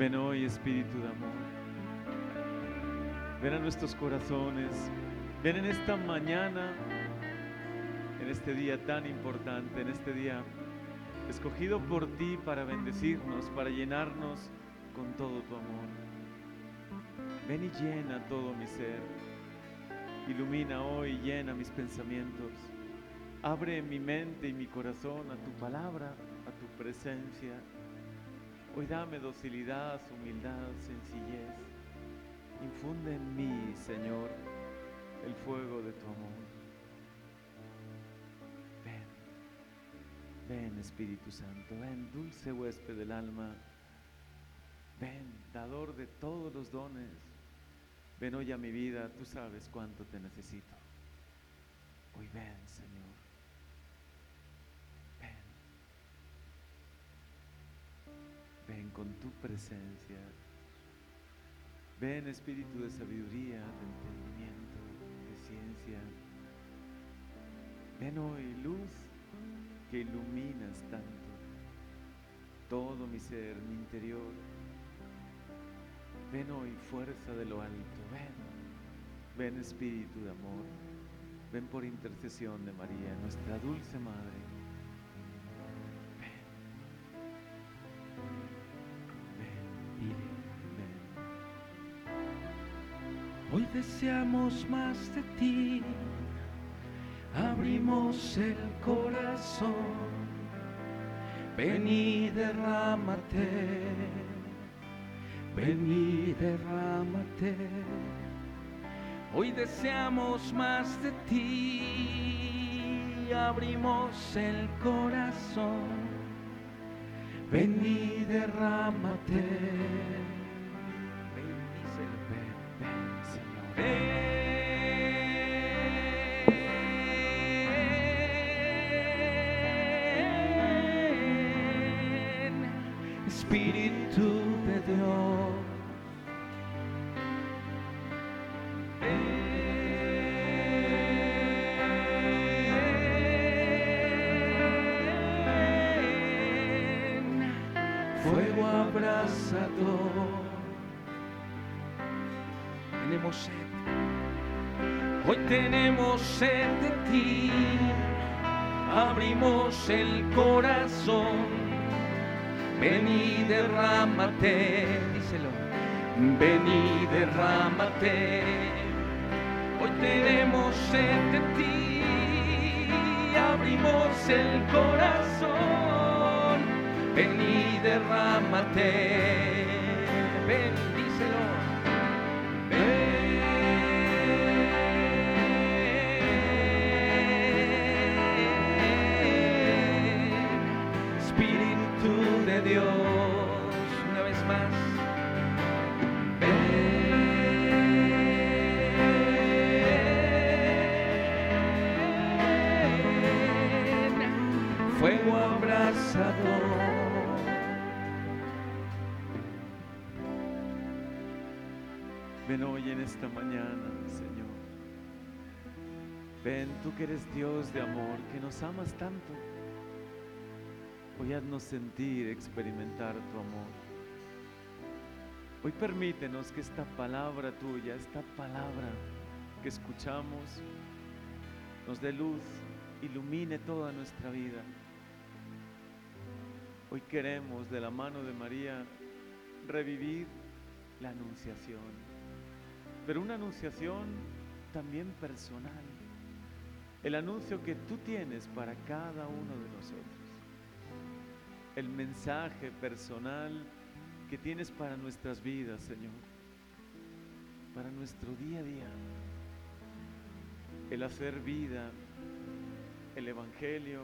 Ven hoy, Espíritu de amor. Ven a nuestros corazones. Ven en esta mañana, en este día tan importante, en este día escogido por ti para bendecirnos, para llenarnos con todo tu amor. Ven y llena todo mi ser. Ilumina hoy, llena mis pensamientos. Abre mi mente y mi corazón a tu palabra, a tu presencia. Hoy dame docilidad, humildad, sencillez. Infunde en mí, Señor, el fuego de tu amor. Ven, ven Espíritu Santo, ven dulce huésped del alma. Ven, dador de todos los dones. Ven hoy a mi vida, tú sabes cuánto te necesito. Hoy ven, Señor. Ven. Con tu presencia. Ven espíritu de sabiduría, de entendimiento, de ciencia. Ven hoy luz que iluminas tanto todo mi ser, mi interior. Ven hoy fuerza de lo alto, ven. Ven espíritu de amor. Ven por intercesión de María, nuestra dulce madre. Hoy deseamos más de ti, abrimos el corazón, ven y derrámate, ven y derrámate. Hoy deseamos más de ti, abrimos el corazón, ven y derrámate. Tenemos sed. Hoy tenemos sed de ti, abrimos el corazón, ven y derrámate, díselo, ven y derrámate. Hoy tenemos sed de ti, abrimos el corazón, ven y derrámate, Ven hoy en esta mañana, Señor. Ven, tú que eres Dios de amor, que nos amas tanto. Hoy haznos sentir, experimentar tu amor. Hoy permítenos que esta palabra tuya, esta palabra que escuchamos, nos dé luz, ilumine toda nuestra vida. Hoy queremos de la mano de María revivir la anunciación pero una anunciación también personal. El anuncio que tú tienes para cada uno de nosotros. El mensaje personal que tienes para nuestras vidas, Señor. Para nuestro día a día. El hacer vida, el Evangelio,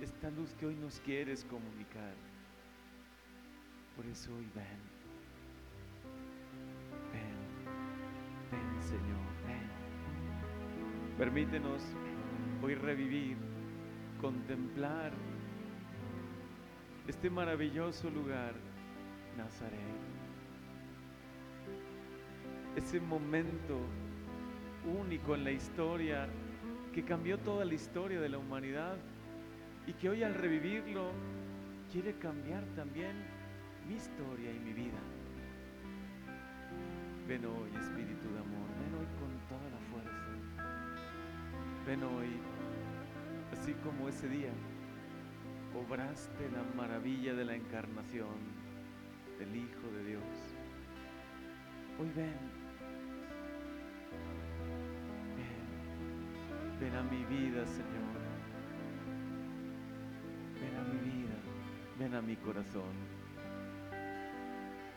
esta luz que hoy nos quieres comunicar. Por eso hoy ven. Ven, Señor, ven. Permítenos hoy revivir, contemplar este maravilloso lugar, Nazaret. Ese momento único en la historia que cambió toda la historia de la humanidad y que hoy al revivirlo quiere cambiar también mi historia y mi vida. Ven hoy, Espíritu Ven hoy, así como ese día obraste la maravilla de la encarnación del Hijo de Dios. Hoy ven, ven, ven a mi vida, Señor. Ven a mi vida, ven a mi corazón.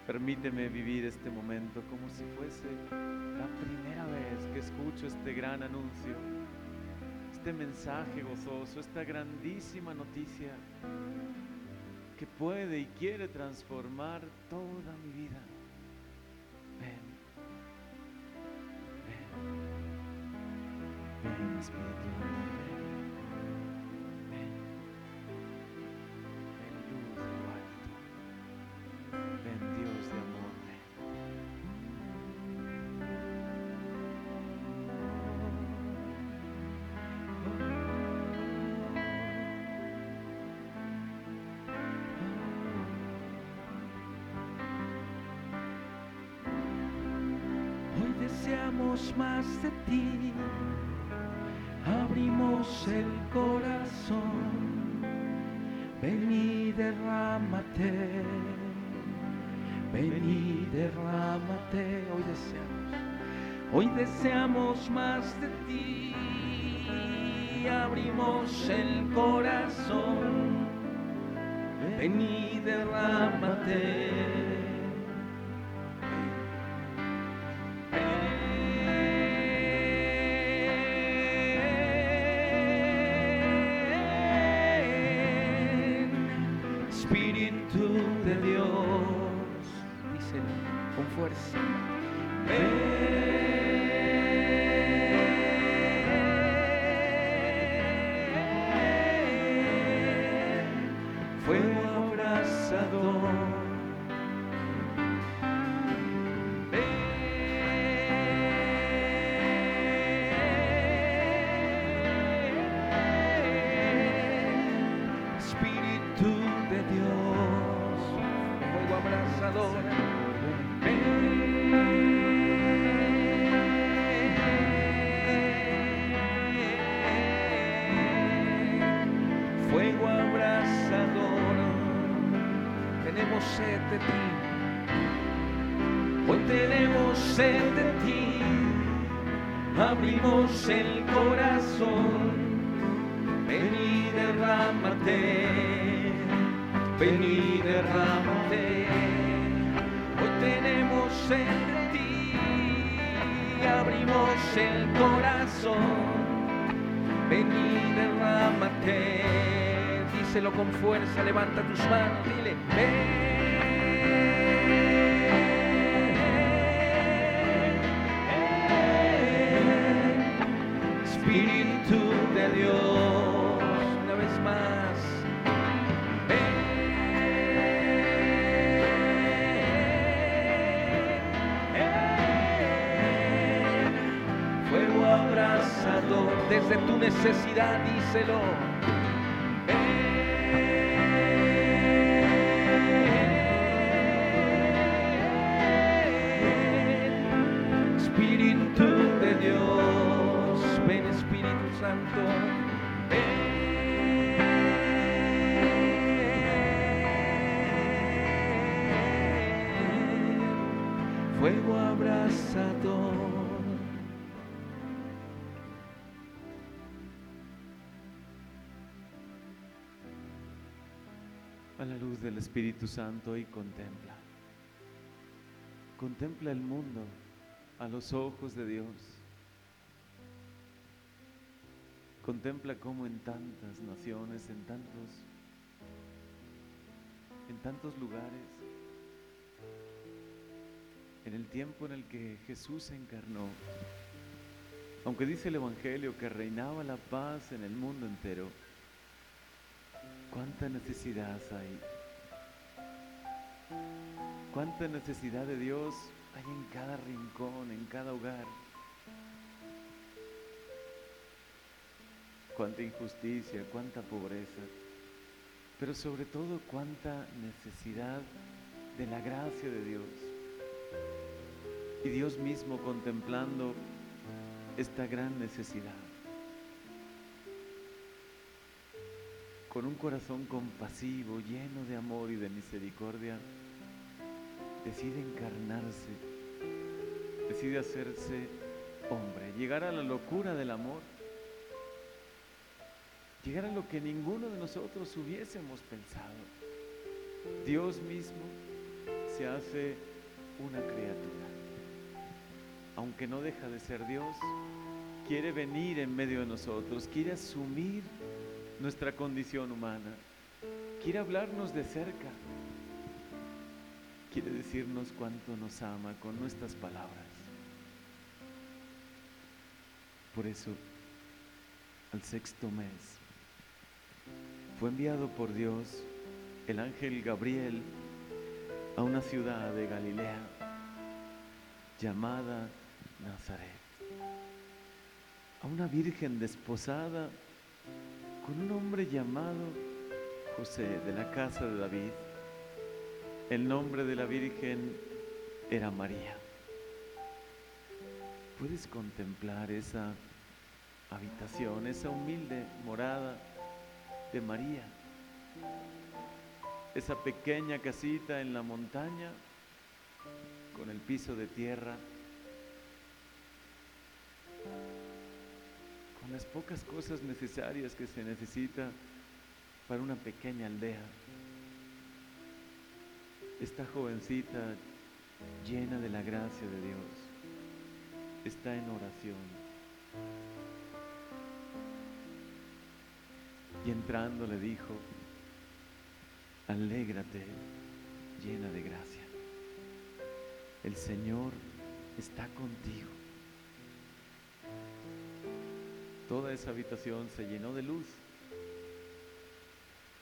Permíteme vivir este momento como si fuese la primera vez que escucho este gran anuncio, este mensaje gozoso, esta grandísima noticia que puede y quiere transformar toda mi vida. Ven, ven, ven Espíritu. Más de ti, abrimos el corazón, ven y derrámate, ven y derrámate, hoy deseamos, hoy deseamos más de ti, abrimos el corazón, ven y derrámate. con fuerza. Ven. fuego abrasador. El corazón, ven y derrámate, ven y derrámate. Hoy tenemos en ti, abrimos el corazón, ven y derrámate. Díselo con fuerza, levanta tus manos, dile, ven. Desde tu necesidad, díselo. Fuego abrazador. a la luz del Espíritu Santo y contempla. Contempla el mundo a los ojos de Dios. Contempla cómo en tantas naciones, en tantos en tantos lugares, en el tiempo en el que Jesús se encarnó, aunque dice el Evangelio que reinaba la paz en el mundo entero, ¿Cuánta necesidad hay? ¿Cuánta necesidad de Dios hay en cada rincón, en cada hogar? Cuánta injusticia, cuánta pobreza, pero sobre todo cuánta necesidad de la gracia de Dios. Y Dios mismo contemplando esta gran necesidad. Con un corazón compasivo, lleno de amor y de misericordia, decide encarnarse, decide hacerse hombre, llegar a la locura del amor, llegar a lo que ninguno de nosotros hubiésemos pensado. Dios mismo se hace una criatura. Aunque no deja de ser Dios, quiere venir en medio de nosotros, quiere asumir nuestra condición humana, quiere hablarnos de cerca, quiere decirnos cuánto nos ama con nuestras palabras. Por eso, al sexto mes, fue enviado por Dios el ángel Gabriel a una ciudad de Galilea llamada Nazaret, a una virgen desposada con un hombre llamado José de la casa de David. El nombre de la virgen era María. Puedes contemplar esa habitación, esa humilde morada de María, esa pequeña casita en la montaña con el piso de tierra, las pocas cosas necesarias que se necesita para una pequeña aldea. Esta jovencita llena de la gracia de Dios está en oración. Y entrando le dijo, alégrate llena de gracia. El Señor está contigo. Toda esa habitación se llenó de luz,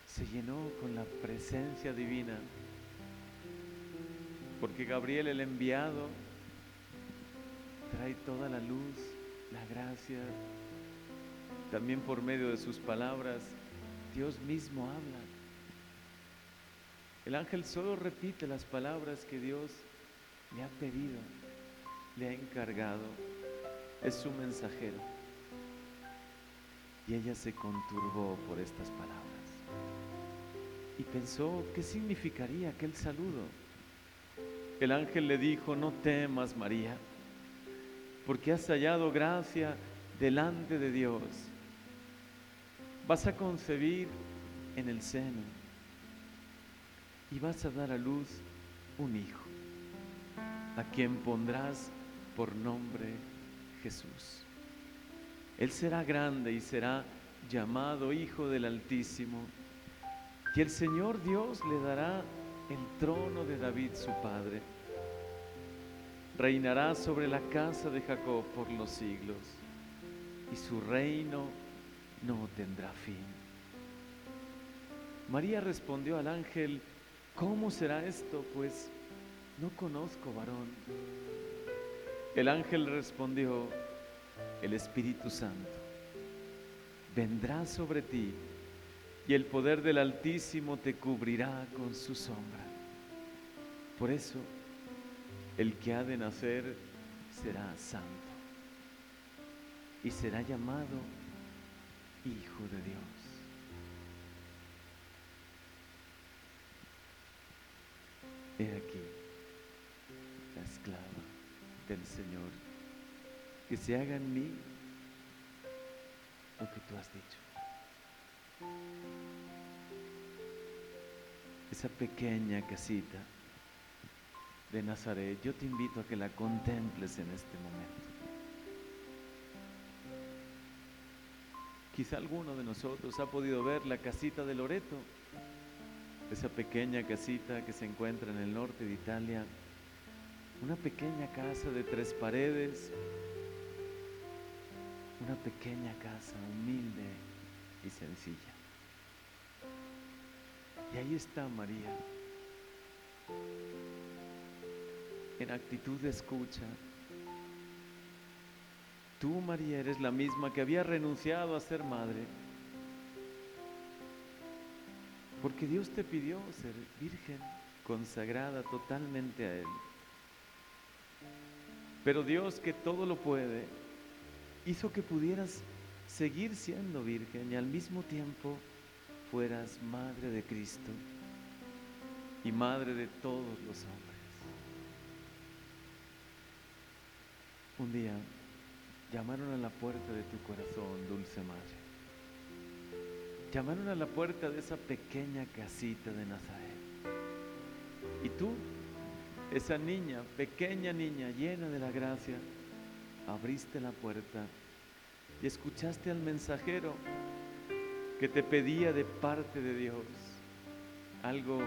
se llenó con la presencia divina, porque Gabriel el enviado trae toda la luz, la gracia, también por medio de sus palabras, Dios mismo habla. El ángel solo repite las palabras que Dios le ha pedido, le ha encargado. Es su mensajero. Y ella se conturbó por estas palabras. Y pensó, ¿qué significaría aquel saludo? El ángel le dijo, no temas María, porque has hallado gracia delante de Dios vas a concebir en el seno y vas a dar a luz un hijo, a quien pondrás por nombre Jesús. Él será grande y será llamado Hijo del Altísimo, y el Señor Dios le dará el trono de David su padre. Reinará sobre la casa de Jacob por los siglos, y su reino no tendrá fin. María respondió al ángel, ¿cómo será esto? Pues no conozco varón. El ángel respondió, el Espíritu Santo vendrá sobre ti y el poder del Altísimo te cubrirá con su sombra. Por eso, el que ha de nacer será santo y será llamado Hijo de Dios. He aquí la esclava del Señor, que se haga en mí lo que tú has dicho. Esa pequeña casita de Nazaret, yo te invito a que la contemples en este momento. Quizá alguno de nosotros ha podido ver la casita de Loreto, esa pequeña casita que se encuentra en el norte de Italia, una pequeña casa de tres paredes, una pequeña casa humilde y sencilla. Y ahí está María, en actitud de escucha, Tú, María, eres la misma que había renunciado a ser madre. Porque Dios te pidió ser virgen consagrada totalmente a Él. Pero Dios que todo lo puede, hizo que pudieras seguir siendo virgen y al mismo tiempo fueras madre de Cristo y madre de todos los hombres. Un día llamaron a la puerta de tu corazón, dulce madre. Llamaron a la puerta de esa pequeña casita de Nazaret. Y tú, esa niña, pequeña niña, llena de la gracia, abriste la puerta y escuchaste al mensajero que te pedía de parte de Dios algo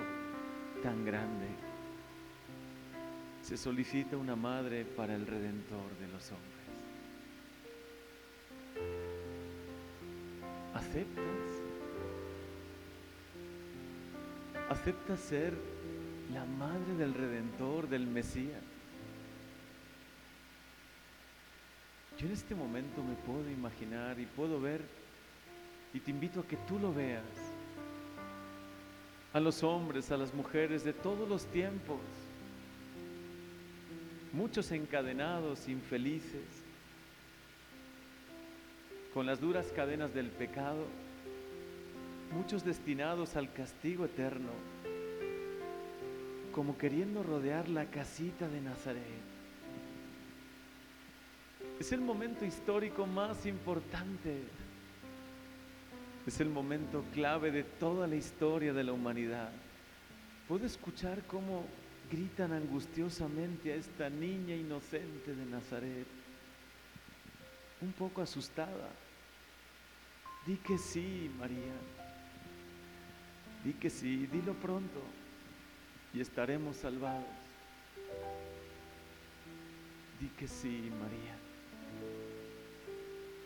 tan grande. Se solicita una madre para el redentor de los hombres. ¿Aceptas? ¿Aceptas ser la madre del redentor, del Mesías? Yo en este momento me puedo imaginar y puedo ver y te invito a que tú lo veas. A los hombres, a las mujeres de todos los tiempos. Muchos encadenados, infelices, con las duras cadenas del pecado. Muchos destinados al castigo eterno, como queriendo rodear la casita de Nazaret. Es el momento histórico más importante. Es el momento clave de toda la historia de la humanidad. Puedo escuchar cómo gritan angustiosamente a esta niña inocente de Nazaret, un poco asustada. Di que sí, María. Di que sí, dilo pronto y estaremos salvados. Di que sí, María.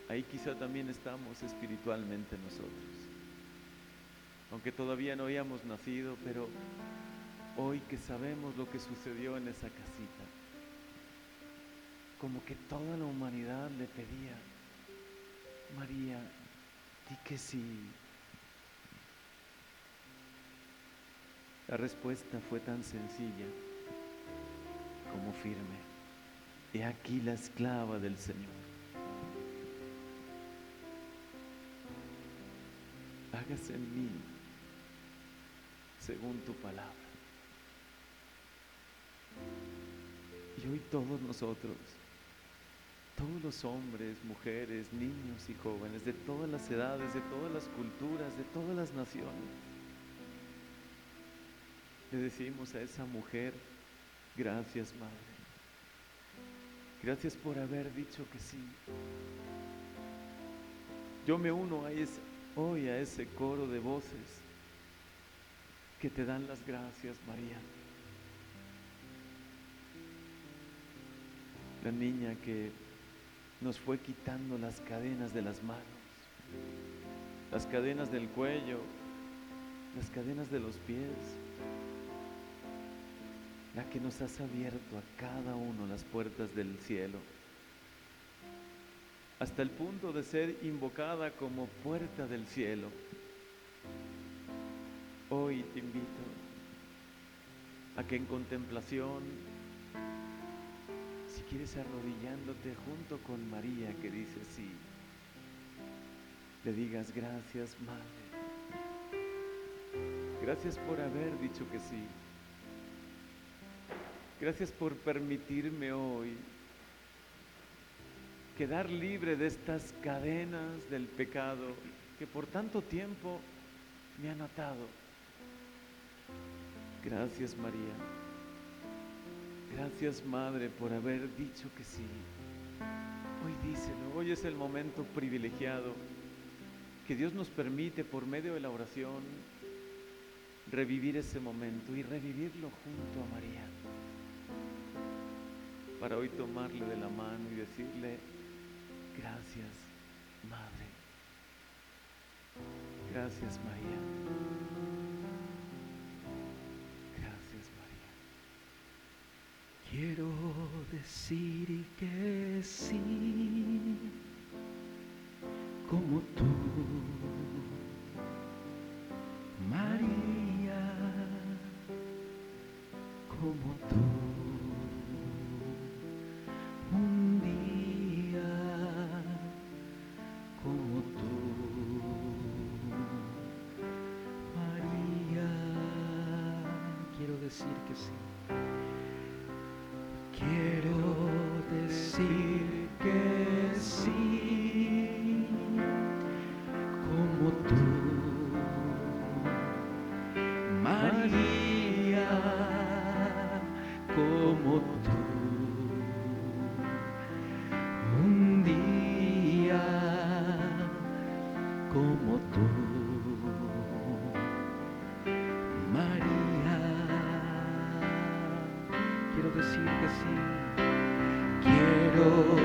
Ahí quizá también estamos espiritualmente nosotros. Aunque todavía no habíamos nacido, pero hoy que sabemos lo que sucedió en esa casita, como que toda la humanidad le pedía, María, di que sí. La respuesta fue tan sencilla como firme. He aquí la esclava del Señor. Hágase en mí según tu palabra. Y hoy todos nosotros, todos los hombres, mujeres, niños y jóvenes, de todas las edades, de todas las culturas, de todas las naciones, le decimos a esa mujer, gracias Madre. Gracias por haber dicho que sí. Yo me uno a ese, hoy a ese coro de voces que te dan las gracias, María. La niña que nos fue quitando las cadenas de las manos, las cadenas del cuello, las cadenas de los pies, la que nos has abierto a cada uno las puertas del cielo, hasta el punto de ser invocada como puerta del cielo. Hoy te invito a que en contemplación, si quieres arrodillándote junto con María que dice sí, le digas gracias Madre. Gracias por haber dicho que sí. Gracias por permitirme hoy quedar libre de estas cadenas del pecado que por tanto tiempo me han atado. Gracias María. Gracias Madre por haber dicho que sí. Hoy díselo, hoy es el momento privilegiado que Dios nos permite por medio de la oración revivir ese momento y revivirlo junto a María. Para hoy tomarle de la mano y decirle, gracias Madre. Gracias María. Gracias María. Quiero decir que sí, como tú, María. como tú. Quiero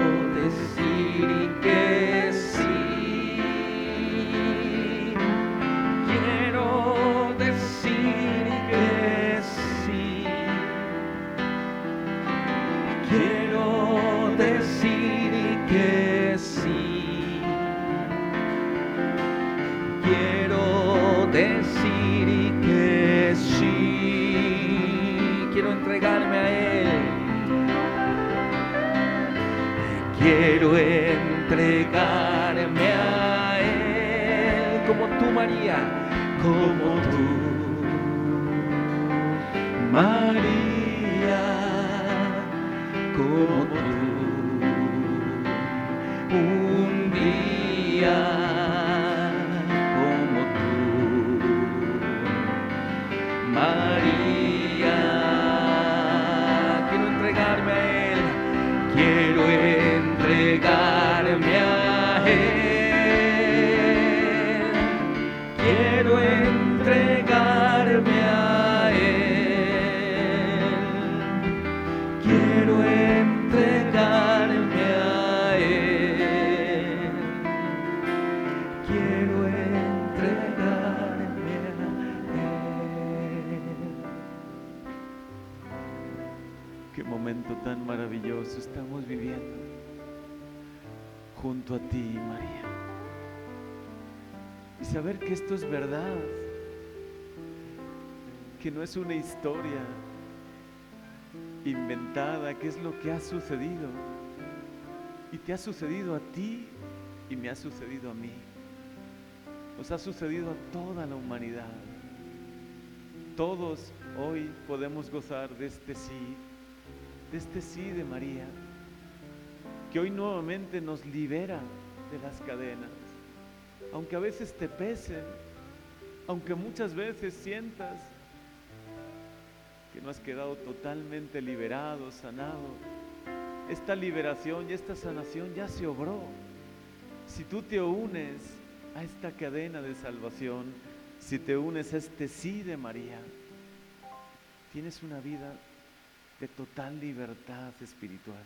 María, a ti, María. Y saber que esto es verdad, que no es una historia inventada, que es lo que ha sucedido. Y te ha sucedido a ti y me ha sucedido a mí. Nos ha sucedido a toda la humanidad. Todos hoy podemos gozar de este sí, de este sí de María, que hoy nuevamente nos libera de las cadenas, aunque a veces te pesen, aunque muchas veces sientas que no has quedado totalmente liberado, sanado. Esta liberación y esta sanación ya se obró. Si tú te unes a esta cadena de salvación, si te unes a este sí de María, tienes una vida de total libertad espiritual.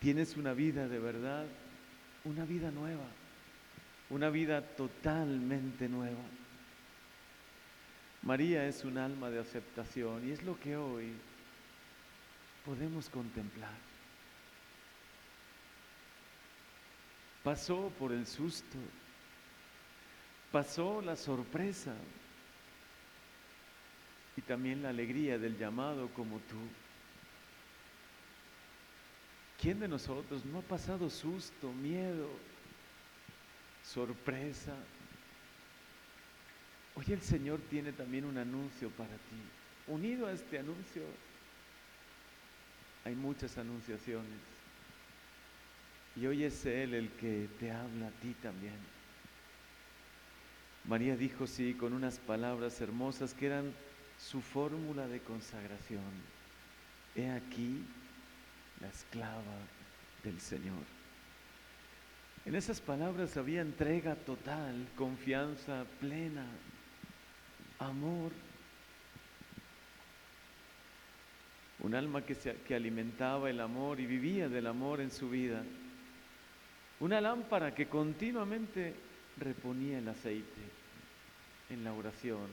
Tienes una vida de verdad, una vida nueva, una vida totalmente nueva. María es un alma de aceptación y es lo que hoy podemos contemplar. Pasó por el susto, pasó la sorpresa y también la alegría del llamado como tú. ¿Quién de nosotros no ha pasado susto, miedo, sorpresa? Hoy el Señor tiene también un anuncio para ti. Unido a este anuncio hay muchas anunciaciones. Y hoy es Él el que te habla a ti también. María dijo sí con unas palabras hermosas que eran su fórmula de consagración. He aquí la esclava del Señor. En esas palabras había entrega total, confianza plena, amor. Un alma que, se, que alimentaba el amor y vivía del amor en su vida. Una lámpara que continuamente reponía el aceite en la oración.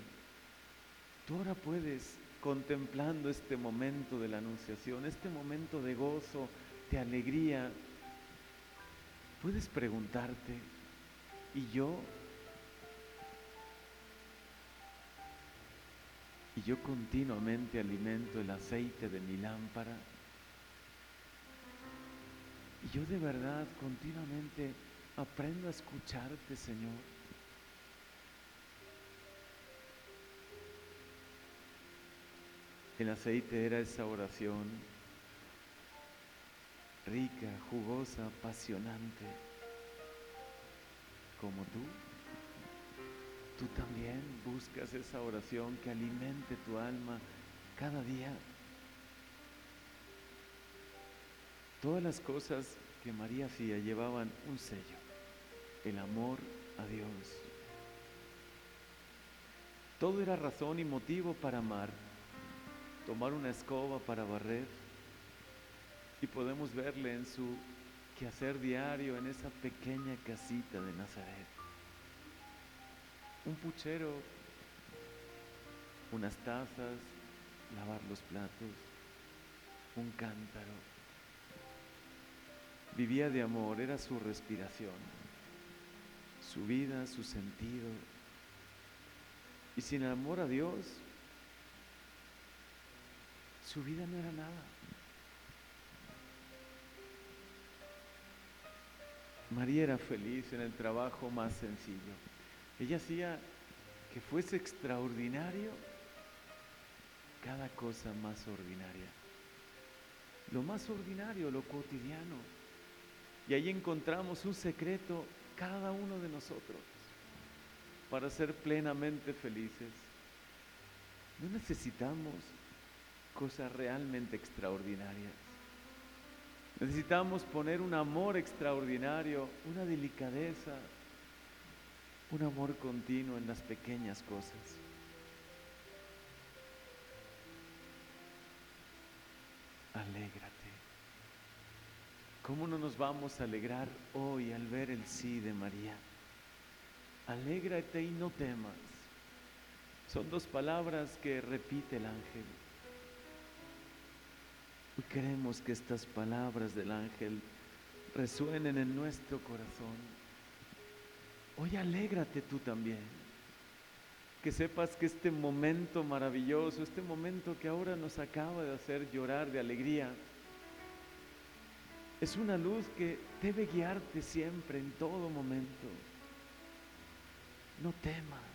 Tú ahora puedes, contemplando este momento de la anunciación, este momento de gozo, de alegría, puedes preguntarte, ¿y yo? y yo continuamente alimento el aceite de mi lámpara. Y yo de verdad continuamente aprendo a escucharte, Señor. El aceite era esa oración rica, jugosa, apasionante, como tú. Tú también buscas esa oración que alimente tu alma cada día. Todas las cosas que María hacía llevaban un sello, el amor a Dios. Todo era razón y motivo para amar, tomar una escoba para barrer y podemos verle en su quehacer diario en esa pequeña casita de Nazaret un puchero, unas tazas, lavar los platos, un cántaro. Vivía de amor, era su respiración, su vida, su sentido. Y sin amor a Dios, su vida no era nada. María era feliz en el trabajo más sencillo. Ella hacía que fuese extraordinario cada cosa más ordinaria. Lo más ordinario, lo cotidiano. Y ahí encontramos un secreto cada uno de nosotros para ser plenamente felices. No necesitamos cosas realmente extraordinarias. Necesitamos poner un amor extraordinario, una delicadeza, un amor continuo en las pequeñas cosas. Alégrate. ¿Cómo no nos vamos a alegrar hoy al ver el sí de María? Alégrate y no temas. Son dos palabras que repite el ángel. Y queremos que estas palabras del ángel resuenen en nuestro corazón Hoy alégrate tú también. Que sepas que este momento maravilloso, este momento que ahora nos acaba de hacer llorar de alegría, es una luz que debe guiarte siempre, en todo momento. No temas.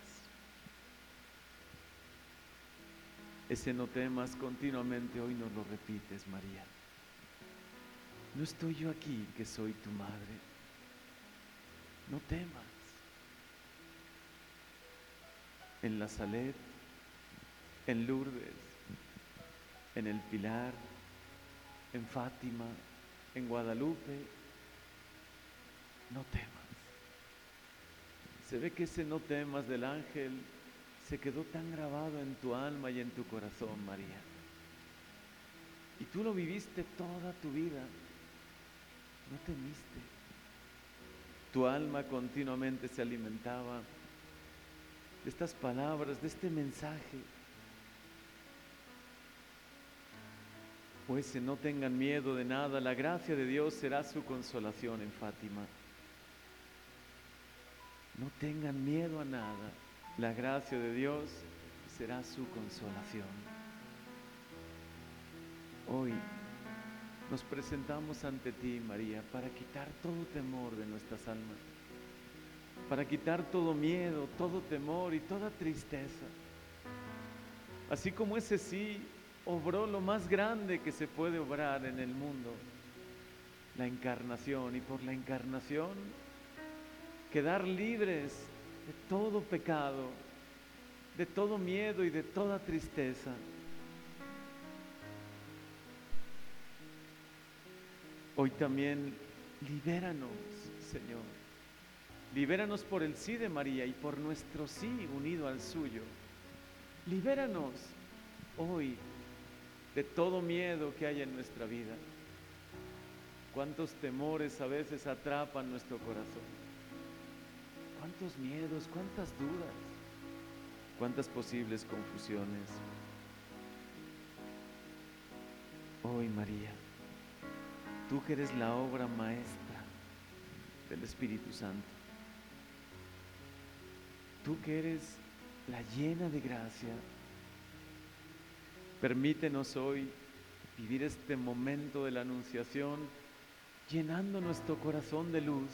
Ese no temas continuamente hoy nos lo repites, María. No estoy yo aquí que soy tu madre. No temas. en la Salet, en Lourdes, en el Pilar, en Fátima, en Guadalupe. No temas. Se ve que ese no temas del ángel se quedó tan grabado en tu alma y en tu corazón, María. Y tú lo viviste toda tu vida. No temiste. Tu alma continuamente se alimentaba de estas palabras, de este mensaje. Pues no tengan miedo de nada, la gracia de Dios será su consolación en Fátima. No tengan miedo a nada, la gracia de Dios será su consolación. Hoy nos presentamos ante ti, María, para quitar todo temor de nuestras almas para quitar todo miedo, todo temor y toda tristeza. Así como ese sí obró lo más grande que se puede obrar en el mundo, la encarnación, y por la encarnación quedar libres de todo pecado, de todo miedo y de toda tristeza. Hoy también libéranos, Señor Libéranos por el sí de María y por nuestro sí unido al suyo. Libéranos hoy de todo miedo que hay en nuestra vida. Cuántos temores a veces atrapan nuestro corazón. Cuántos miedos, cuántas dudas, cuántas posibles confusiones. Hoy María, tú que eres la obra maestra del Espíritu Santo, Tú que eres la llena de gracia, Permítenos hoy vivir este momento de la anunciación llenando nuestro corazón de luz,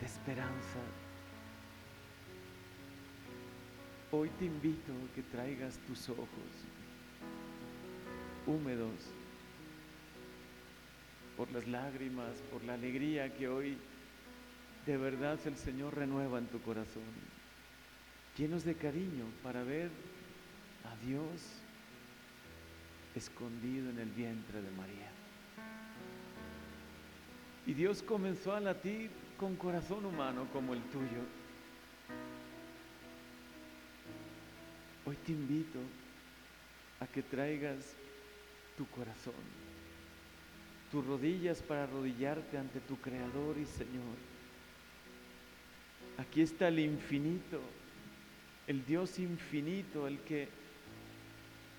de esperanza. Hoy te invito a que traigas tus ojos húmedos por las lágrimas, por la alegría que hoy de verdad el Señor renueva en tu corazón, llenos de cariño para ver a Dios escondido en el vientre de María. Y Dios comenzó a latir con corazón humano como el tuyo. Hoy te invito a que traigas tu corazón, tus rodillas para arrodillarte ante tu Creador y Señor. Aquí está el infinito, el Dios infinito, el que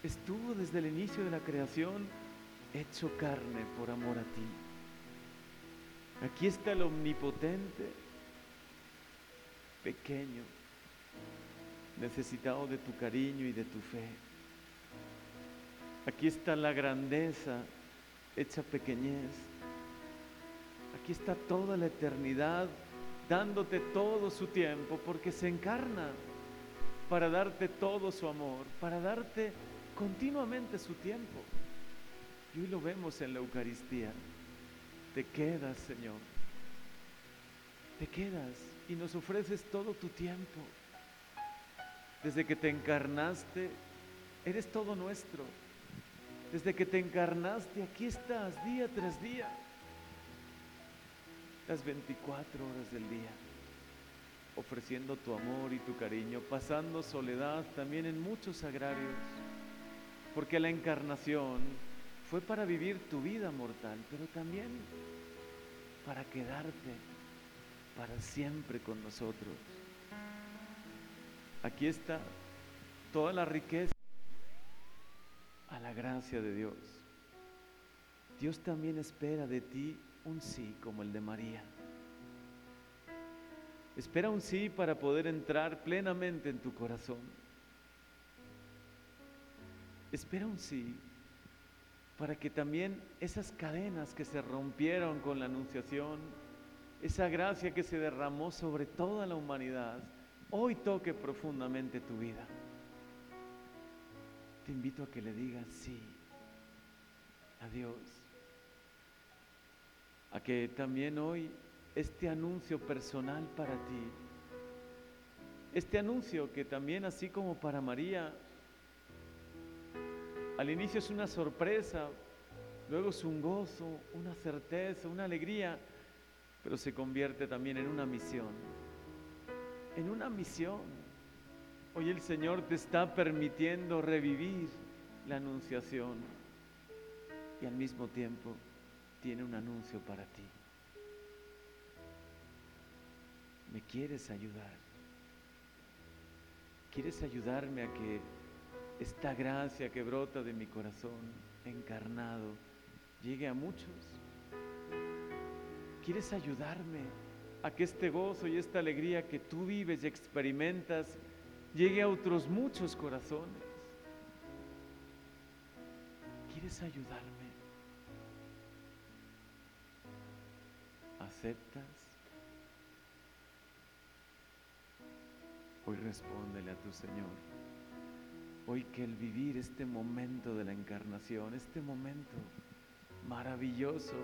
estuvo desde el inicio de la creación hecho carne por amor a ti. Aquí está el omnipotente, pequeño, necesitado de tu cariño y de tu fe. Aquí está la grandeza hecha pequeñez. Aquí está toda la eternidad dándote todo su tiempo porque se encarna para darte todo su amor, para darte continuamente su tiempo. Y hoy lo vemos en la Eucaristía. Te quedas, Señor. Te quedas y nos ofreces todo tu tiempo. Desde que te encarnaste, eres todo nuestro. Desde que te encarnaste, aquí estás día tras día. Las 24 horas del día, ofreciendo tu amor y tu cariño, pasando soledad también en muchos sagrarios, porque la encarnación fue para vivir tu vida mortal, pero también para quedarte para siempre con nosotros. Aquí está toda la riqueza a la gracia de Dios. Dios también espera de ti un sí como el de María. Espera un sí para poder entrar plenamente en tu corazón. Espera un sí para que también esas cadenas que se rompieron con la anunciación, esa gracia que se derramó sobre toda la humanidad, hoy toque profundamente tu vida te invito a que le digas sí a Dios. A que también hoy este anuncio personal para ti, este anuncio que también así como para María, al inicio es una sorpresa, luego es un gozo, una certeza, una alegría, pero se convierte también en una misión, en una misión Hoy el Señor te está permitiendo revivir la anunciación y al mismo tiempo tiene un anuncio para ti. ¿Me quieres ayudar? ¿Quieres ayudarme a que esta gracia que brota de mi corazón encarnado llegue a muchos? ¿Quieres ayudarme a que este gozo y esta alegría que tú vives y experimentas llegue a otros muchos corazones. ¿Quieres ayudarme? ¿Aceptas? Hoy respóndele a tu Señor. Hoy que el vivir este momento de la encarnación, este momento maravilloso,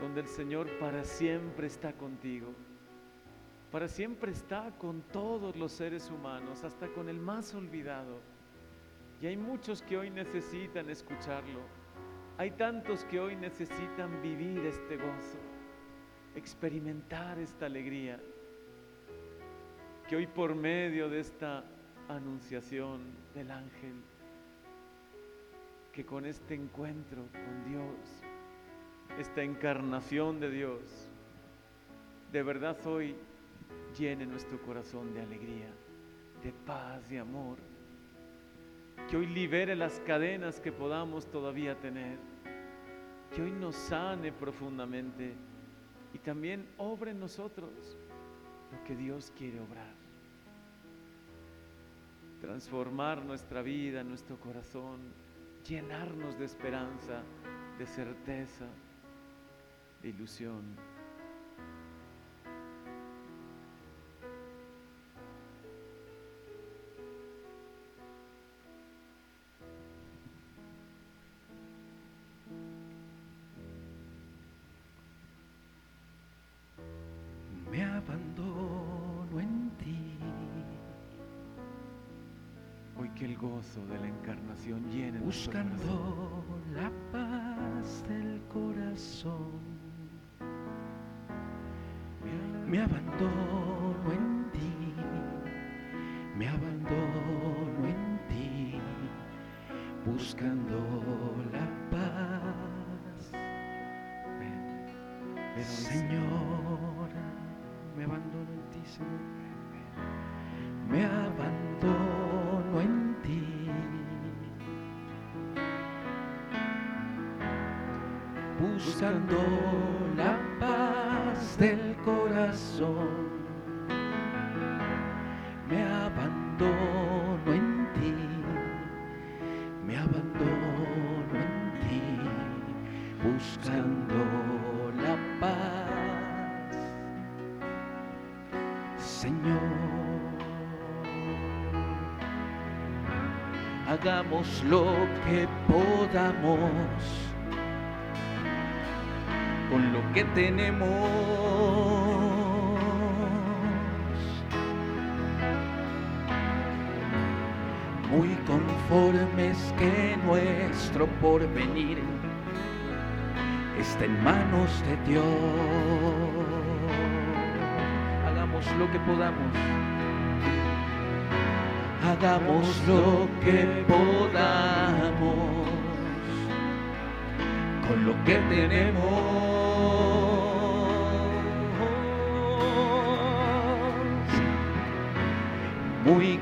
donde el Señor para siempre está contigo, para siempre está con todos los seres humanos, hasta con el más olvidado. Y hay muchos que hoy necesitan escucharlo. Hay tantos que hoy necesitan vivir este gozo, experimentar esta alegría. Que hoy por medio de esta anunciación del ángel, que con este encuentro con Dios, esta encarnación de Dios, de verdad hoy llene nuestro corazón de alegría, de paz, de amor. Que hoy libere las cadenas que podamos todavía tener. Que hoy nos sane profundamente y también obre en nosotros lo que Dios quiere obrar. Transformar nuestra vida, nuestro corazón, llenarnos de esperanza, de certeza, de ilusión. Gozo de la encarnación llene buscando la paz del corazón. Me abandono en ti, me abandono en ti, buscando la paz. Ven, Señor, me abandono en ti, Señor. Buscando la paz del corazón. Me abandono en ti. Me abandono en ti. Buscando la paz. Señor, hagamos lo que podamos que tenemos. Muy conformes que nuestro porvenir está en manos de Dios. Hagamos lo que podamos. Hagamos lo que podamos con lo que tenemos.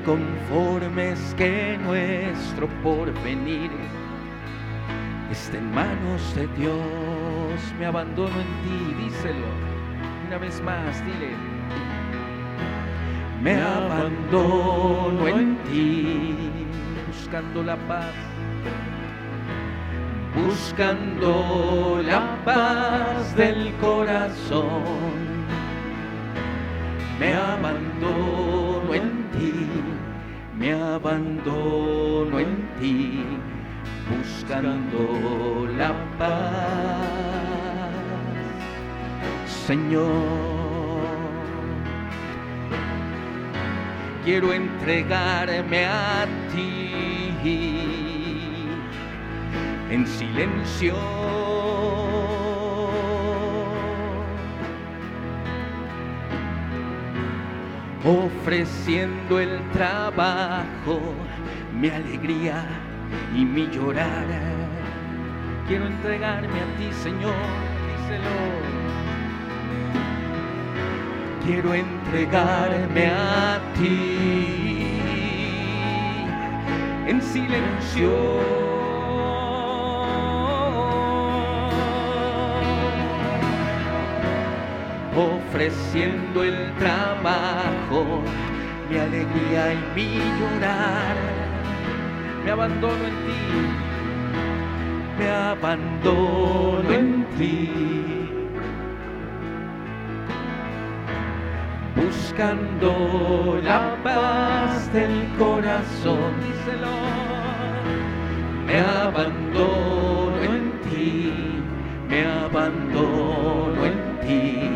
Conformes que nuestro porvenir está en manos de Dios. Me abandono en ti, díselo. Una vez más, dile. Me abandono en ti, buscando la paz, buscando la paz del corazón. Me abandono me abandono en ti, buscando la paz. Señor, quiero entregarme a ti en silencio. Ofreciendo el trabajo, mi alegría y mi llorar. Quiero entregarme a ti, Señor, díselo. Quiero entregarme a ti en silencio. Ofreciendo el trabajo, mi alegría y mi llorar. Me abandono en ti, me abandono en ti. buscando la paz del corazón. Díselo. Me abandono en ti, me abandono en ti,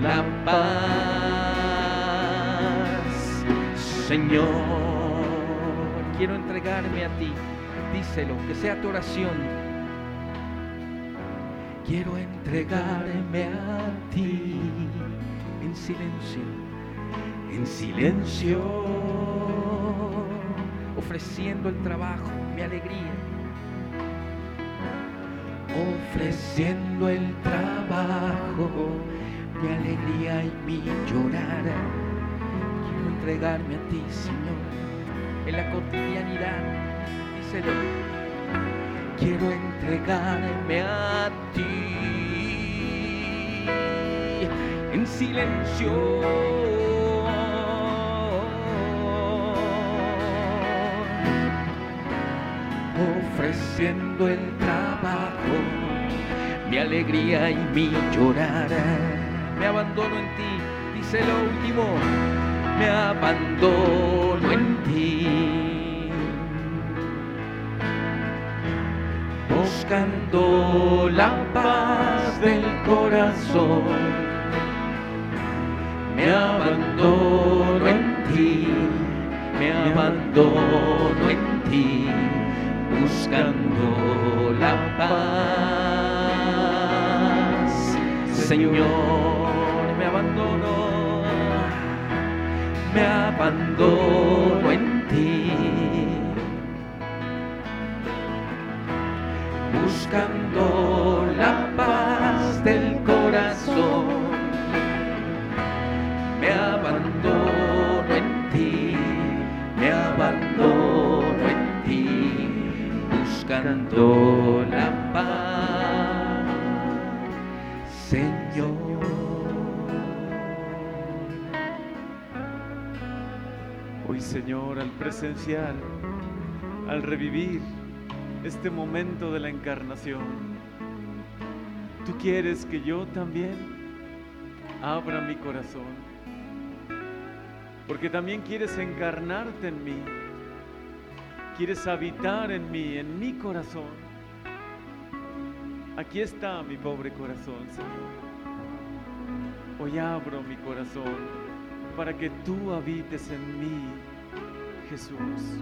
la paz. Señor, quiero entregarme a ti. Díselo, que sea tu oración quiero entregarme a ti en silencio, en silencio, ofreciendo el trabajo, mi alegría, ofreciendo el trabajo, mi alegría y mi llorar. Quiero entregarme a ti, Señor, en la cotidianidad. Díselo. Quiero entregarme a ti en silencio. Ofreciendo el trabajo, mi alegría y mi llorar me abandono en ti, dice lo último, me abandono en ti. Buscando la paz del corazón, me abandono en ti, me abandono en ti, buscando la paz. Señor, abandono, me abandono en ti, buscando la paz del corazón. Me abandono en ti, me abandono en ti, buscando la paz, Señor, al presenciar, al revivir este momento de la encarnación, tú quieres que yo también abra mi corazón, porque también quieres encarnarte en mí, quieres habitar en mí, en mi corazón. Aquí está mi pobre corazón, Señor. Hoy abro mi corazón para que tú habites en mí, Jesús.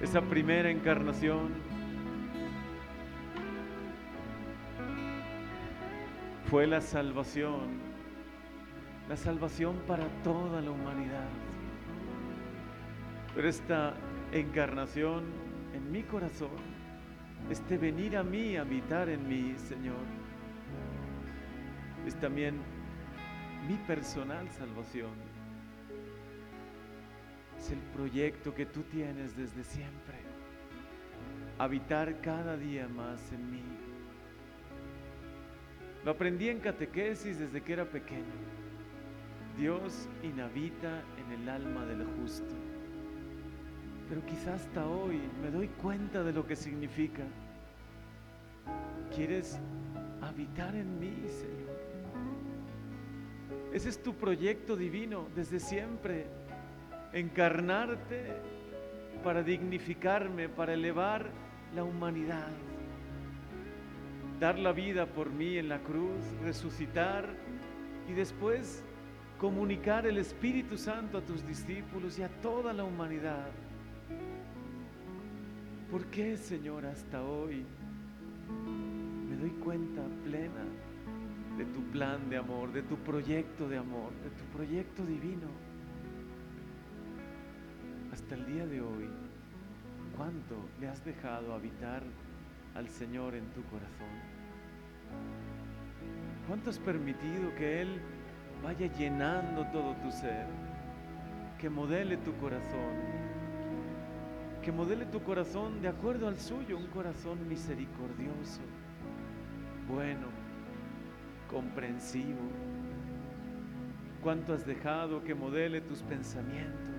Esa primera encarnación fue la salvación, la salvación para toda la humanidad. Pero esta encarnación en mi corazón, este venir a mí, habitar en mí, Señor, es también mi personal salvación. Es el proyecto que tú tienes desde siempre. Habitar cada día más en mí. Lo aprendí en catequesis desde que era pequeño. Dios inhabita en el alma del justo. Pero quizás hasta hoy me doy cuenta de lo que significa. ¿Quieres habitar en mí, Señor? Ese es tu proyecto divino desde siempre. Encarnarte para dignificarme, para elevar la humanidad. Dar la vida por mí en la cruz, resucitar y después comunicar el Espíritu Santo a tus discípulos y a toda la humanidad. ¿Por qué, Señor, hasta hoy me doy cuenta plena de tu plan de amor, de tu proyecto de amor, de tu proyecto divino? Hasta el día de hoy, ¿cuánto le has dejado habitar al Señor en tu corazón? ¿Cuánto has permitido que Él vaya llenando todo tu ser? Que modele tu corazón. Que modele tu corazón de acuerdo al suyo, un corazón misericordioso, bueno, comprensivo. ¿Cuánto has dejado que modele tus pensamientos?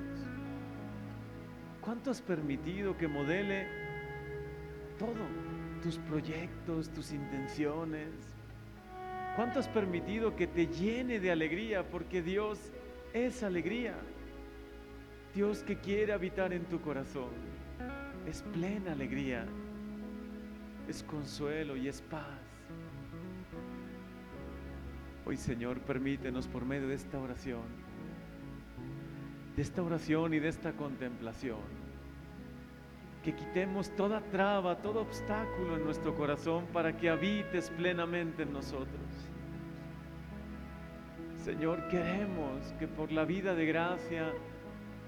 ¿Cuánto has permitido que modele todo? Tus proyectos, tus intenciones. ¿Cuánto has permitido que te llene de alegría? Porque Dios es alegría. Dios que quiere habitar en tu corazón es plena alegría, es consuelo y es paz. Hoy Señor, permítenos por medio de esta oración, de esta oración y de esta contemplación, que quitemos toda traba, todo obstáculo en nuestro corazón para que habites plenamente en nosotros. Señor, queremos que por la vida de gracia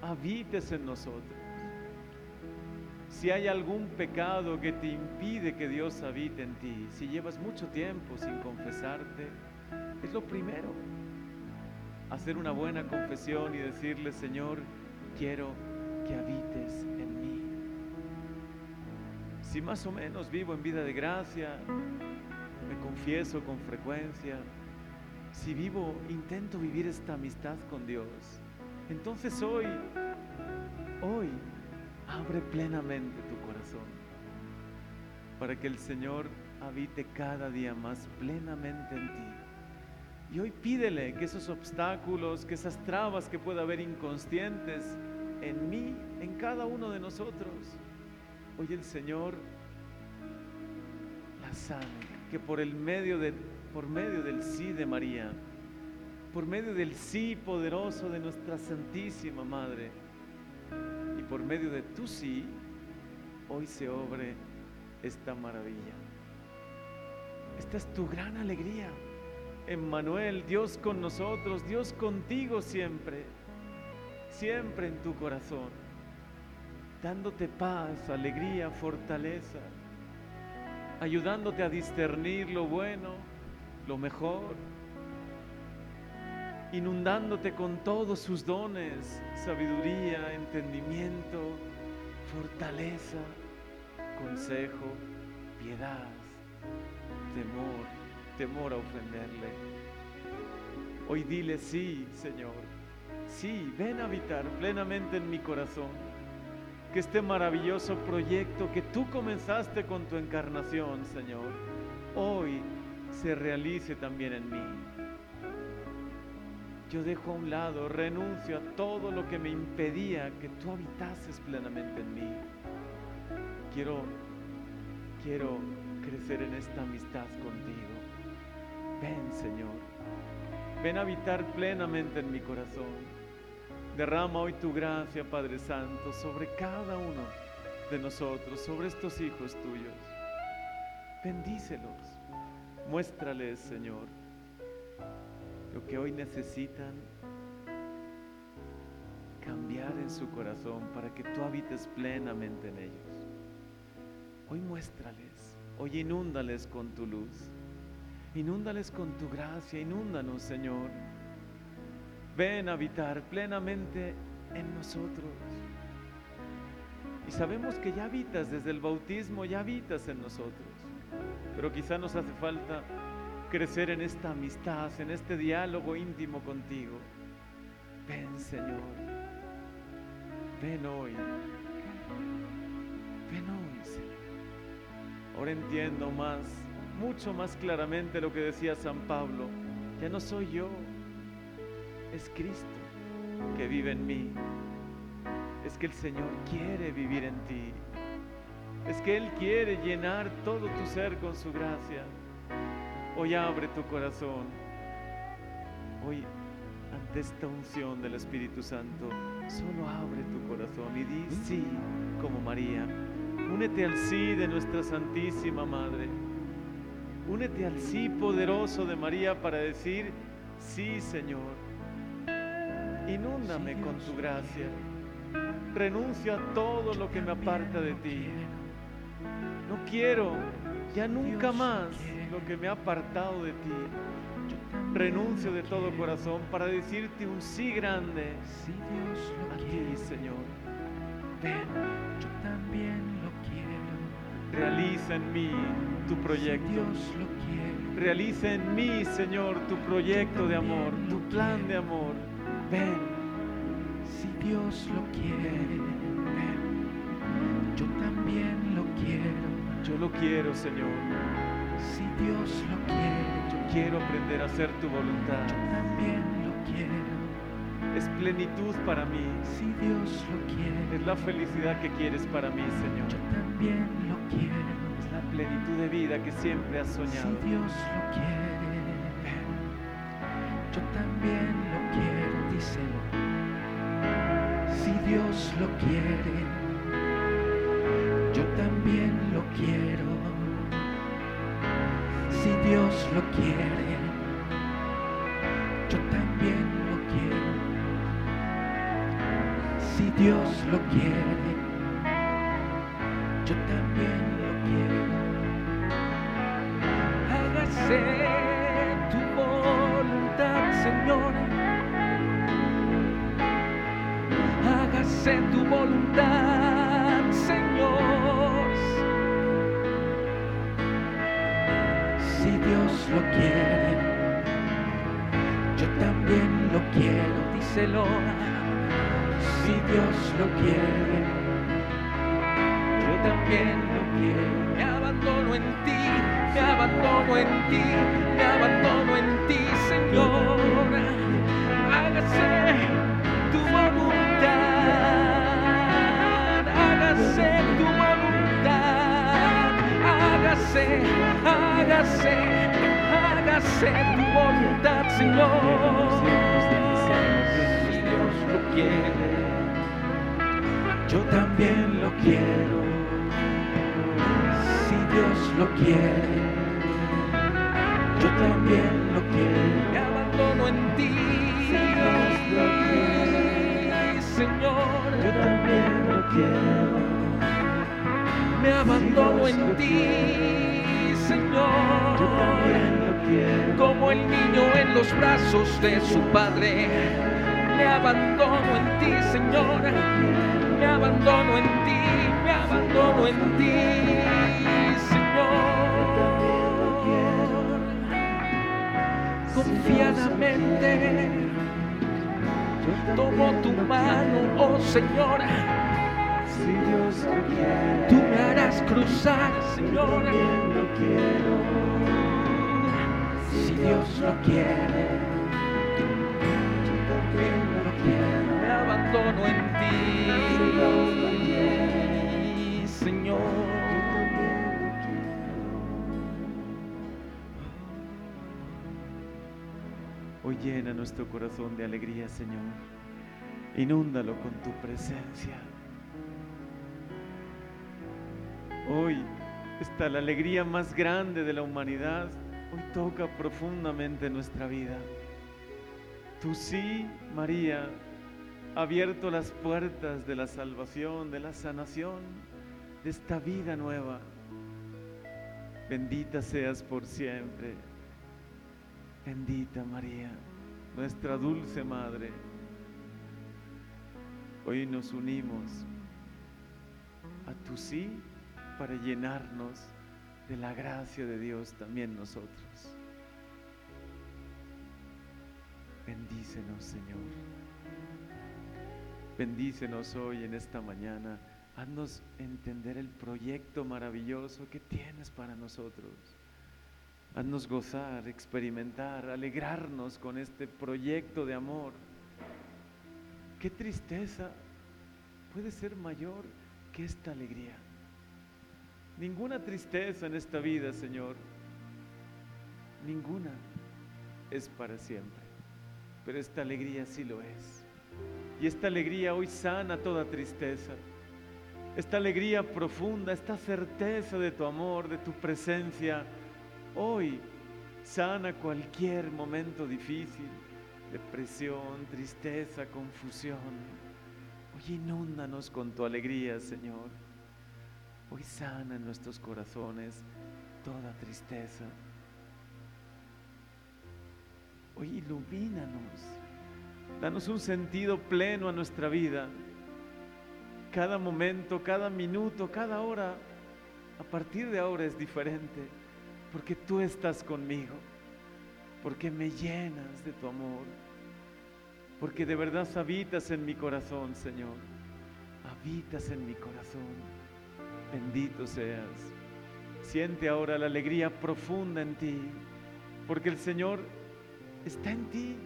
habites en nosotros. Si hay algún pecado que te impide que Dios habite en ti, si llevas mucho tiempo sin confesarte, es lo primero. Hacer una buena confesión y decirle, Señor, quiero que habites en mí. Si más o menos vivo en vida de gracia, me confieso con frecuencia, si vivo, intento vivir esta amistad con Dios, entonces hoy, hoy Abre plenamente tu corazón para que el Señor habite cada día más plenamente en ti. Y hoy pídele que esos obstáculos, que esas trabas que pueda haber inconscientes en mí, en cada uno de nosotros, hoy el Señor la sane, que por el medio de, por medio del sí de María, por medio del sí poderoso de nuestra Santísima Madre, y por medio de tu sí, hoy se obre esta maravilla. Esta es tu gran alegría. Emmanuel, Dios con nosotros, Dios contigo siempre, siempre en tu corazón, dándote paz, alegría, fortaleza, ayudándote a discernir lo bueno, lo mejor, inundándote con todos sus dones, sabiduría, entendimiento, fortaleza, consejo, piedad, temor, temor a ofenderle. Hoy dile sí, Señor. Sí, ven a habitar plenamente en mi corazón. Que este maravilloso proyecto que tú comenzaste con tu encarnación, Señor, hoy se realice también en mí. Yo dejo a un lado, renuncio a todo lo que me impedía que tú habitases plenamente en mí. Quiero, quiero crecer en esta amistad contigo. Ven, Señor. Ven a habitar plenamente en mi corazón. Derrama hoy tu gracia, Padre Santo, sobre cada uno de nosotros, sobre estos hijos tuyos. Bendícelos. Muéstrales, Señor, lo que hoy necesitan cambiar en su corazón para que tú habites plenamente en ellos. Hoy muéstrales, hoy inúndales con tu luz, inúndales con tu gracia, inúndanos, Señor. Ven a habitar plenamente en nosotros. Y sabemos que ya habitas desde el bautismo, ya habitas en nosotros. Pero quizá nos hace falta crecer en esta amistad, en este diálogo íntimo contigo. Ven, Señor. Ven hoy. Ven hoy, Señor. Ahora entiendo más, mucho más claramente lo que decía San Pablo. Ya no soy yo, es Cristo que vive en mí. Es que el Señor quiere vivir en ti. Es que Él quiere llenar todo tu ser con su gracia. Hoy abre tu corazón. Hoy, ante esta unción del Espíritu Santo, solo abre tu corazón y di sí como María. Únete al sí de nuestra Santísima Madre. Únete al sí poderoso de María para decir, sí Señor. Inúndame con tu gracia. Renuncio a todo lo que me aparta de ti. No quiero ya nunca más lo que me ha apartado de ti. Renuncio de todo corazón para decirte un sí grande a ti, Señor. Ven, yo también. Realiza en mí tu proyecto. Dios lo quiere. Realiza en mí, Señor, tu proyecto de amor, tu plan de amor. Ven, Si Dios lo quiere, yo también lo quiero. yo lo quiero, Señor. Si Dios lo quiere, Yo quiero aprender a hacer tu voluntad. yo también lo quiero. Es plenitud para mí. Si Dios lo quiere, Es la felicidad que quieres para mí, yo Señor. también Es la plenitud de vida que siempre has Si soñado. Dios lo quiere, yo también lo quiero, díselo. Si Dios lo quiere, yo también lo quiero. Si Dios lo quiere, yo también lo quiero. Si Dios lo quiere, Dios lo quiere, también lo quiero. Me abandono en ti, me abandono en ti, me abandono en ti, Señor. Hágase tu voluntad, hágase tu voluntad, hágase, hágase, hágase tu voluntad, Señor. Si Dios lo quiere yo también lo quiero. Si Dios lo quiere, yo también lo quiero. Me abandono en ti, Señor. Yo también lo quiero. Me abandono en ti, Señor. Yo también lo quiero. Como el niño en los brazos de su padre. Me abandono en ti, Señor me abandono en ti, me abandono en ti, Señor. Confiadamente tomo tu mano, oh Señor. Si Dios lo quiere, tú me harás cruzar, Señor. Si Dios lo quiere, Llena nuestro corazón de alegría, Señor. Inúndalo con tu presencia. Hoy está la alegría más grande de la humanidad. Hoy toca profundamente nuestra vida. Tú sí, María, abierto las puertas de la salvación, de la sanación, de esta vida nueva. Bendita seas por siempre. Bendita María, nuestra dulce Madre. Hoy nos unimos a tu sí para llenarnos de la gracia de Dios también nosotros. Bendícenos, Señor. Bendícenos hoy en esta mañana. Haznos entender el proyecto maravilloso que tienes para nosotros. Haznos gozar, experimentar, alegrarnos con este proyecto de amor. Qué tristeza puede ser mayor que esta alegría. Ninguna tristeza en esta vida, Señor, ninguna es para siempre, pero esta alegría sí lo es. Y esta alegría hoy sana toda tristeza. Esta alegría profunda, esta certeza de tu amor, de tu presencia, hoy sana cualquier momento difícil, depresión, tristeza, confusión. Hoy inúndanos con tu alegría, Señor. Hoy sana en nuestros corazones toda tristeza. Hoy ilumínanos. Danos un sentido pleno a nuestra vida. Cada momento, cada minuto, cada hora, a partir de ahora es diferente, porque tú estás conmigo, porque me llenas de tu amor, porque de verdad habitas en mi corazón, Señor. Habitas en mi corazón. Bendito seas. Siente ahora la alegría profunda en ti, porque el Señor está en ti.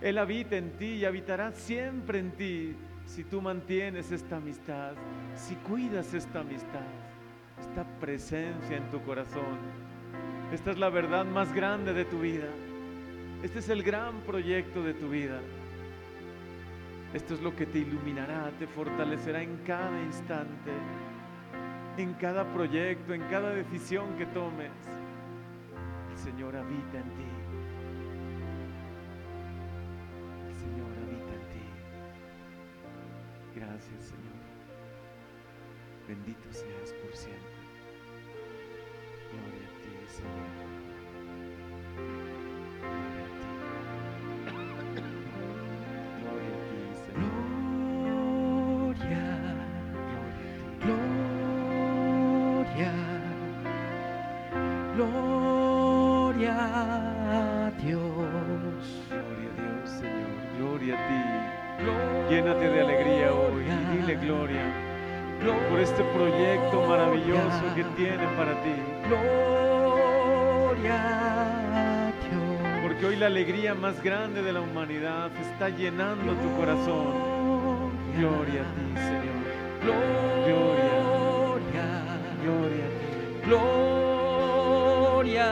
Él habita en ti y habitará siempre en ti si tú mantienes esta amistad, si cuidas esta amistad, esta presencia en tu corazón. Esta es la verdad más grande de tu vida. Este es el gran proyecto de tu vida. Esto es lo que te iluminará, te fortalecerá en cada instante, en cada proyecto, en cada decisión que tomes. El Señor habita en ti. Gracias, Señor. Bendito seas por siempre. Gloria a ti, ti, Señor. Gloria, gloria, gloria a gloria. por este proyecto maravilloso que tiene para ti. Gloria a Dios. Porque hoy la alegría más grande de la humanidad está llenando tu corazón. Gloria a ti, Señor. Gloria. Gloria a ti. Gloria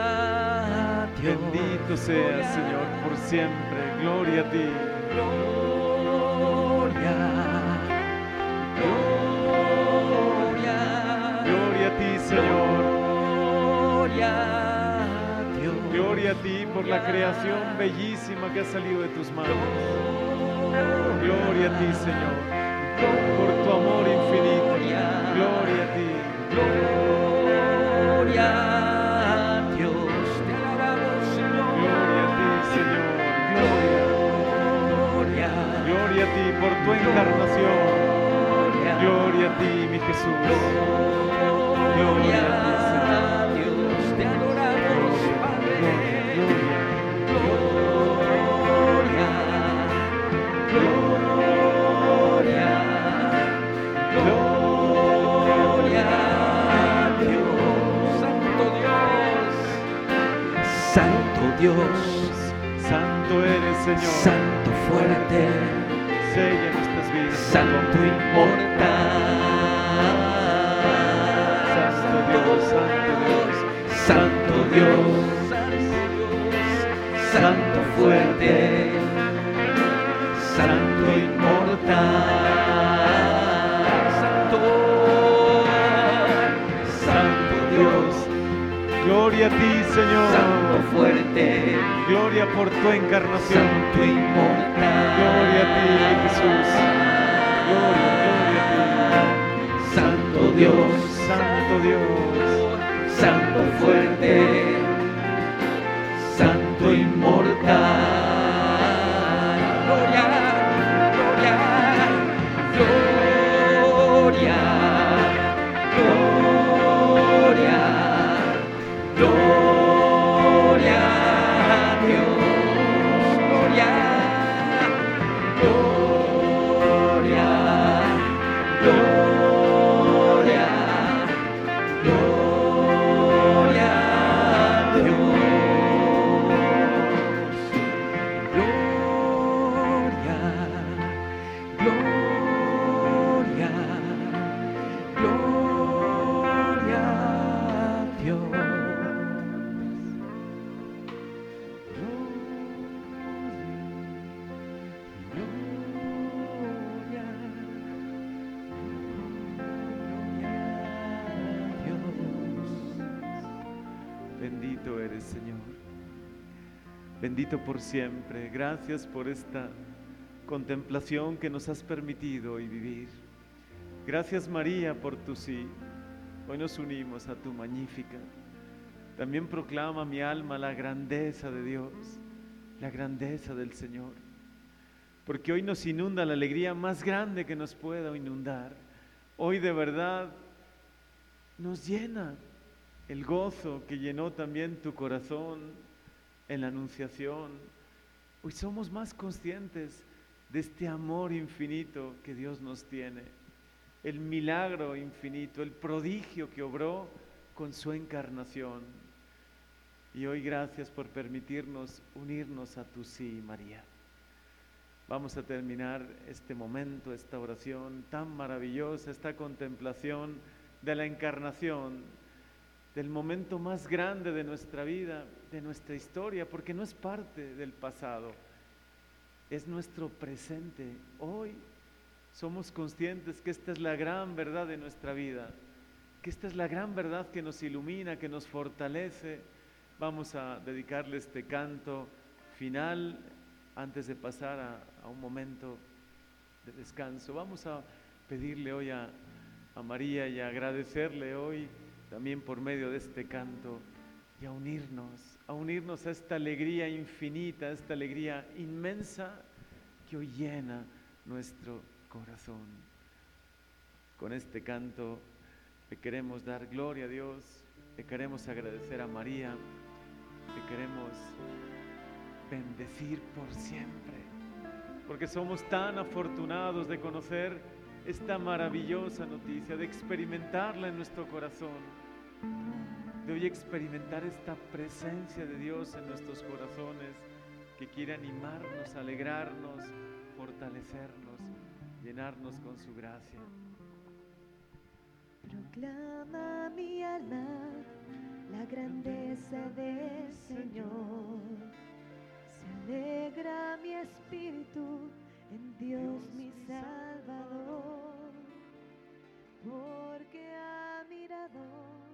a Dios. Bendito seas, Señor, por siempre. Gloria a ti. Gloria. Gloria. Gloria a ti, Señor. Gloria a ti por la creación bellísima que ha salido de tus manos. Gloria a ti, Señor, por tu amor infinito. Gloria a ti. Gloria a Dios. Te alabamos, Señor. Gloria a ti, Señor. Gloria. Gloria. Gloria a ti por tu encarnación. Gloria a ti, mi Jesús. Gloria a Dios. Te Dios. Santo eres, Señor. Santo fuerte. Sella nuestras vidas. Santo tu amor. inmortal. Santo Dios, Santo Dios. Santo fuerte, Gloria a ti, Señor. Santo fuerte, Gloria por tu encarnación. Santo inmortal, Gloria a ti, Jesús. Gloria, gloria a Santo ti. Dios, Santo Dios. Santo fuerte, Santo inmortal. Gloria, Bendito por siempre. Gracias por esta contemplación que nos has permitido hoy vivir. Gracias, María, por tu sí. Hoy nos unimos a tu magnífica. También proclama mi alma la grandeza de Dios, la grandeza del Señor. Porque hoy nos inunda la alegría más grande que nos pueda inundar. Hoy de verdad nos llena el gozo que llenó también tu corazón en la anunciación. Hoy somos más conscientes de este amor infinito que Dios nos tiene, el milagro infinito, el prodigio que obró con su encarnación. Y hoy gracias por permitirnos unirnos a tu sí, María. Vamos a terminar este momento, esta oración tan maravillosa, esta contemplación de la encarnación, del momento más grande de nuestra vida, de nuestra historia, porque no es parte del pasado, es nuestro presente. Hoy somos conscientes que esta es la gran verdad de nuestra vida, que esta es la gran verdad que nos ilumina, que nos fortalece. Vamos a dedicarle este canto final antes de pasar a, a un momento de descanso. Vamos a pedirle hoy a, a María y agradecerle hoy también por medio de este canto y a unirnos, a unirnos a esta alegría infinita, a esta alegría inmensa que hoy llena nuestro corazón. Con este canto le queremos dar gloria a Dios, le queremos agradecer a María, le queremos bendecir por siempre, porque somos tan afortunados de conocer esta maravillosa noticia, de experimentarla en nuestro corazón, de hoy experimentar esta presencia de Dios en nuestros corazones que quiere animarnos, alegrarnos, fortalecernos, llenarnos con su gracia. Proclama mi alma la grandeza del Señor. Se alegra mi espíritu en Dios mi Salvador, porque ha mirado